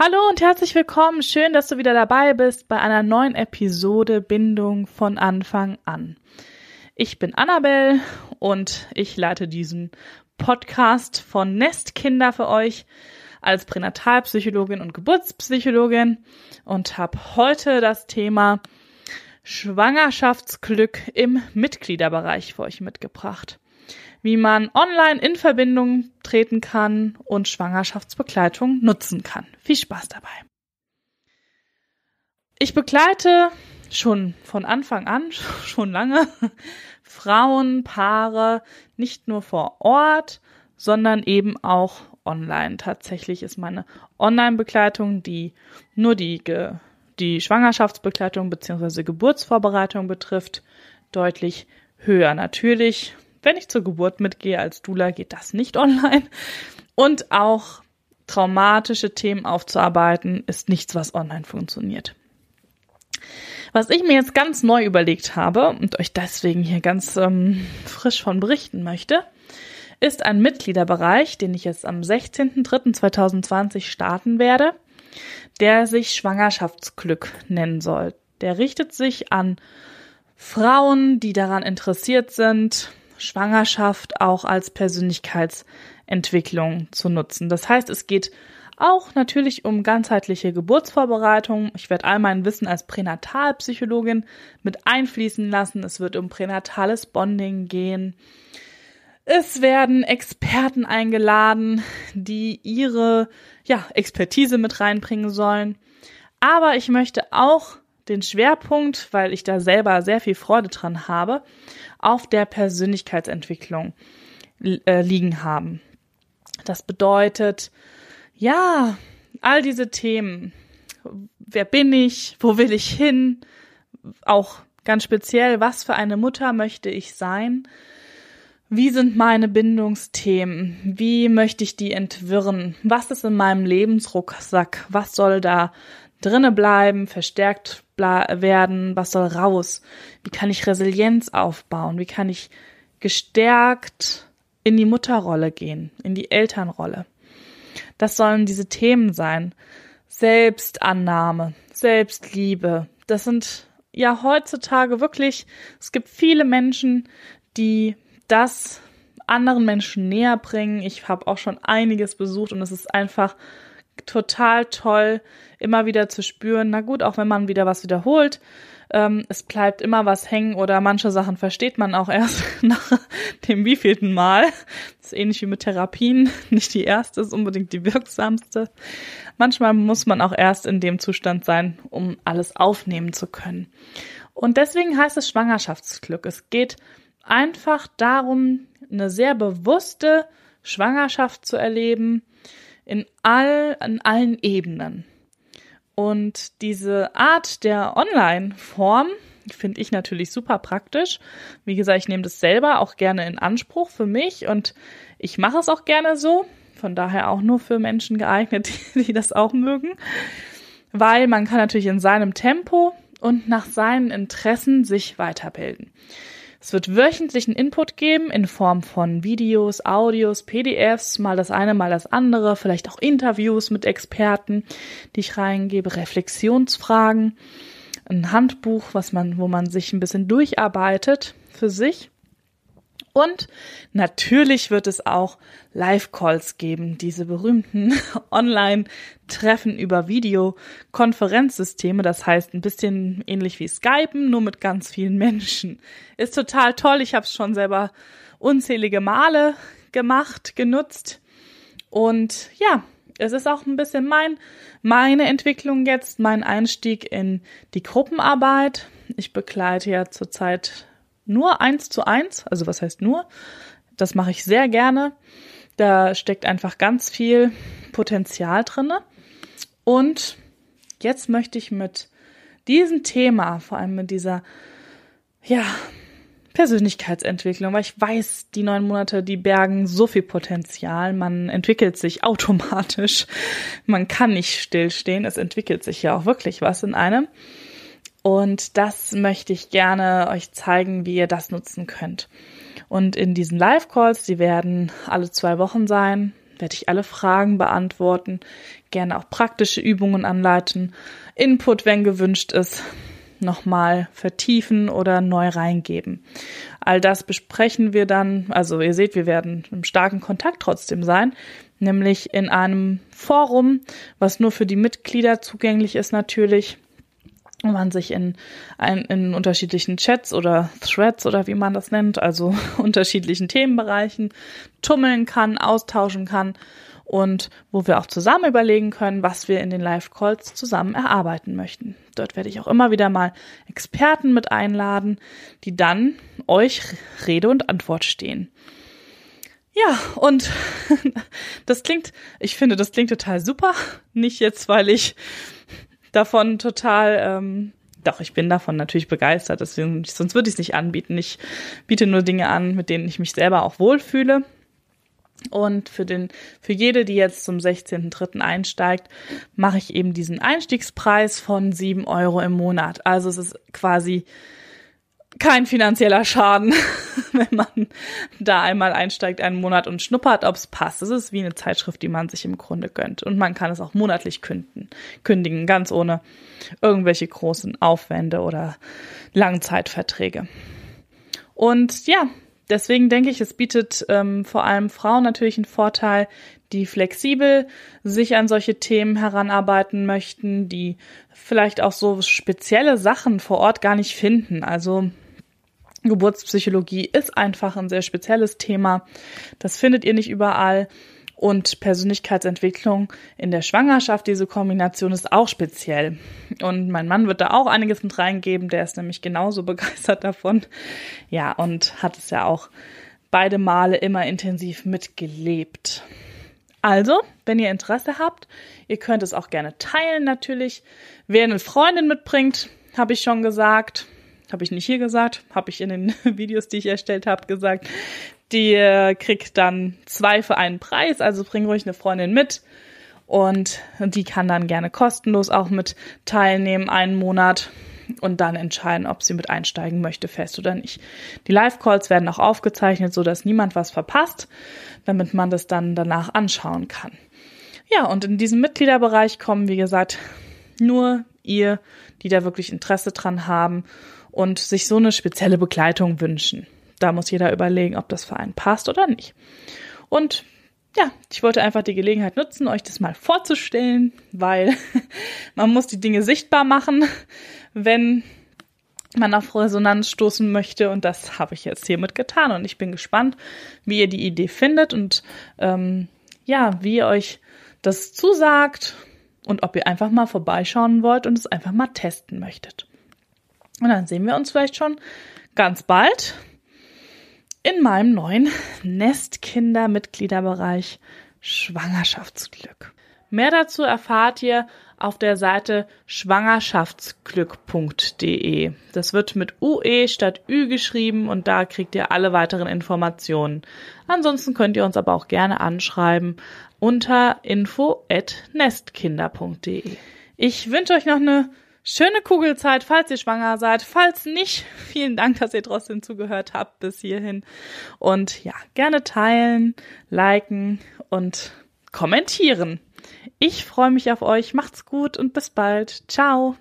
Hallo und herzlich willkommen. Schön, dass du wieder dabei bist bei einer neuen Episode Bindung von Anfang an. Ich bin Annabelle und ich leite diesen Podcast von Nestkinder für euch als Pränatalpsychologin und Geburtspsychologin und habe heute das Thema Schwangerschaftsglück im Mitgliederbereich für euch mitgebracht wie man online in Verbindung treten kann und Schwangerschaftsbegleitung nutzen kann. Viel Spaß dabei. Ich begleite schon von Anfang an, schon lange, Frauen, Paare, nicht nur vor Ort, sondern eben auch online. Tatsächlich ist meine Online-Begleitung, die nur die, die Schwangerschaftsbegleitung bzw. Geburtsvorbereitung betrifft, deutlich höher. Natürlich wenn ich zur Geburt mitgehe als Dula, geht das nicht online. Und auch traumatische Themen aufzuarbeiten, ist nichts, was online funktioniert. Was ich mir jetzt ganz neu überlegt habe und euch deswegen hier ganz ähm, frisch von berichten möchte, ist ein Mitgliederbereich, den ich jetzt am 16.03.2020 starten werde, der sich Schwangerschaftsglück nennen soll. Der richtet sich an Frauen, die daran interessiert sind, Schwangerschaft auch als Persönlichkeitsentwicklung zu nutzen. Das heißt, es geht auch natürlich um ganzheitliche Geburtsvorbereitung. Ich werde all mein Wissen als Pränatalpsychologin mit einfließen lassen. Es wird um pränatales Bonding gehen. Es werden Experten eingeladen, die ihre ja, Expertise mit reinbringen sollen. Aber ich möchte auch den Schwerpunkt, weil ich da selber sehr viel Freude dran habe, auf der Persönlichkeitsentwicklung äh, liegen haben. Das bedeutet, ja, all diese Themen. Wer bin ich? Wo will ich hin? Auch ganz speziell, was für eine Mutter möchte ich sein? Wie sind meine Bindungsthemen? Wie möchte ich die entwirren? Was ist in meinem Lebensrucksack? Was soll da drinne bleiben, verstärkt werden, was soll raus? Wie kann ich Resilienz aufbauen? Wie kann ich gestärkt in die Mutterrolle gehen, in die Elternrolle? Das sollen diese Themen sein. Selbstannahme, Selbstliebe. Das sind ja heutzutage wirklich, es gibt viele Menschen, die das anderen Menschen näher bringen. Ich habe auch schon einiges besucht und es ist einfach total toll, immer wieder zu spüren, na gut, auch wenn man wieder was wiederholt, ähm, es bleibt immer was hängen oder manche Sachen versteht man auch erst nach dem wievielten Mal. Das ist ähnlich wie mit Therapien. Nicht die erste ist unbedingt die wirksamste. Manchmal muss man auch erst in dem Zustand sein, um alles aufnehmen zu können. Und deswegen heißt es Schwangerschaftsglück. Es geht einfach darum, eine sehr bewusste Schwangerschaft zu erleben, in all, an allen Ebenen. Und diese Art der Online-Form finde ich natürlich super praktisch. Wie gesagt, ich nehme das selber auch gerne in Anspruch für mich und ich mache es auch gerne so. Von daher auch nur für Menschen geeignet, die, die das auch mögen. Weil man kann natürlich in seinem Tempo und nach seinen Interessen sich weiterbilden. Es wird wöchentlichen Input geben in Form von Videos, Audios, PDFs, mal das eine, mal das andere, vielleicht auch Interviews mit Experten, die ich reingebe, Reflexionsfragen, ein Handbuch, was man, wo man sich ein bisschen durcharbeitet für sich. Und natürlich wird es auch Live-Calls geben, diese berühmten Online-Treffen über Videokonferenzsysteme. Das heißt, ein bisschen ähnlich wie Skypen, nur mit ganz vielen Menschen. Ist total toll. Ich habe es schon selber unzählige Male gemacht, genutzt. Und ja, es ist auch ein bisschen mein, meine Entwicklung jetzt, mein Einstieg in die Gruppenarbeit. Ich begleite ja zurzeit nur eins zu eins. Also was heißt nur? Das mache ich sehr gerne. Da steckt einfach ganz viel Potenzial drinne. Und jetzt möchte ich mit diesem Thema, vor allem mit dieser, ja, Persönlichkeitsentwicklung, weil ich weiß, die neun Monate, die bergen so viel Potenzial. Man entwickelt sich automatisch. Man kann nicht stillstehen. Es entwickelt sich ja auch wirklich was in einem. Und das möchte ich gerne euch zeigen, wie ihr das nutzen könnt. Und in diesen Live-Calls, die werden alle zwei Wochen sein, werde ich alle Fragen beantworten, gerne auch praktische Übungen anleiten, Input, wenn gewünscht ist, nochmal vertiefen oder neu reingeben. All das besprechen wir dann, also ihr seht, wir werden im starken Kontakt trotzdem sein, nämlich in einem Forum, was nur für die Mitglieder zugänglich ist natürlich man sich in, ein, in unterschiedlichen Chats oder Threads oder wie man das nennt, also unterschiedlichen Themenbereichen tummeln kann, austauschen kann und wo wir auch zusammen überlegen können, was wir in den Live-Calls zusammen erarbeiten möchten. Dort werde ich auch immer wieder mal Experten mit einladen, die dann euch Rede und Antwort stehen. Ja, und das klingt, ich finde, das klingt total super. Nicht jetzt, weil ich davon total, ähm, doch, ich bin davon natürlich begeistert, deswegen, sonst würde ich es nicht anbieten. Ich biete nur Dinge an, mit denen ich mich selber auch wohlfühle. Und für den, für jede, die jetzt zum 16.3. einsteigt, mache ich eben diesen Einstiegspreis von 7 Euro im Monat. Also es ist quasi kein finanzieller Schaden, wenn man da einmal einsteigt, einen Monat und schnuppert, ob es passt. Es ist wie eine Zeitschrift, die man sich im Grunde gönnt. Und man kann es auch monatlich künden, kündigen, ganz ohne irgendwelche großen Aufwände oder Langzeitverträge. Und ja, deswegen denke ich, es bietet ähm, vor allem Frauen natürlich einen Vorteil, die flexibel sich an solche Themen heranarbeiten möchten, die vielleicht auch so spezielle Sachen vor Ort gar nicht finden. Also Geburtspsychologie ist einfach ein sehr spezielles Thema. Das findet ihr nicht überall. Und Persönlichkeitsentwicklung in der Schwangerschaft, diese Kombination ist auch speziell. Und mein Mann wird da auch einiges mit reingeben, der ist nämlich genauso begeistert davon. Ja, und hat es ja auch beide Male immer intensiv mitgelebt. Also, wenn ihr Interesse habt, ihr könnt es auch gerne teilen natürlich. Wer eine Freundin mitbringt, habe ich schon gesagt, habe ich nicht hier gesagt, habe ich in den Videos, die ich erstellt habe, gesagt. Die äh, kriegt dann zwei für einen Preis, also bring ruhig eine Freundin mit und die kann dann gerne kostenlos auch mit teilnehmen einen Monat und dann entscheiden, ob sie mit einsteigen möchte, fest oder nicht. Die Live-Calls werden auch aufgezeichnet, so dass niemand was verpasst, damit man das dann danach anschauen kann. Ja, und in diesem Mitgliederbereich kommen, wie gesagt, nur ihr, die da wirklich Interesse dran haben und sich so eine spezielle Begleitung wünschen. Da muss jeder überlegen, ob das für einen passt oder nicht. Und ja, ich wollte einfach die Gelegenheit nutzen, euch das mal vorzustellen, weil man muss die Dinge sichtbar machen, wenn man auf Resonanz stoßen möchte. Und das habe ich jetzt hiermit getan. Und ich bin gespannt, wie ihr die Idee findet und ähm, ja, wie ihr euch das zusagt und ob ihr einfach mal vorbeischauen wollt und es einfach mal testen möchtet. Und dann sehen wir uns vielleicht schon ganz bald in meinem neuen Nestkinder-Mitgliederbereich Schwangerschaftsglück. Mehr dazu erfahrt ihr auf der Seite schwangerschaftsglück.de. Das wird mit UE statt Ü geschrieben und da kriegt ihr alle weiteren Informationen. Ansonsten könnt ihr uns aber auch gerne anschreiben unter info@nestkinder.de. Ich wünsche euch noch eine schöne Kugelzeit, falls ihr schwanger seid. Falls nicht, vielen Dank, dass ihr trotzdem zugehört habt bis hierhin. Und ja, gerne teilen, liken und kommentieren. Ich freue mich auf euch. Macht's gut und bis bald. Ciao.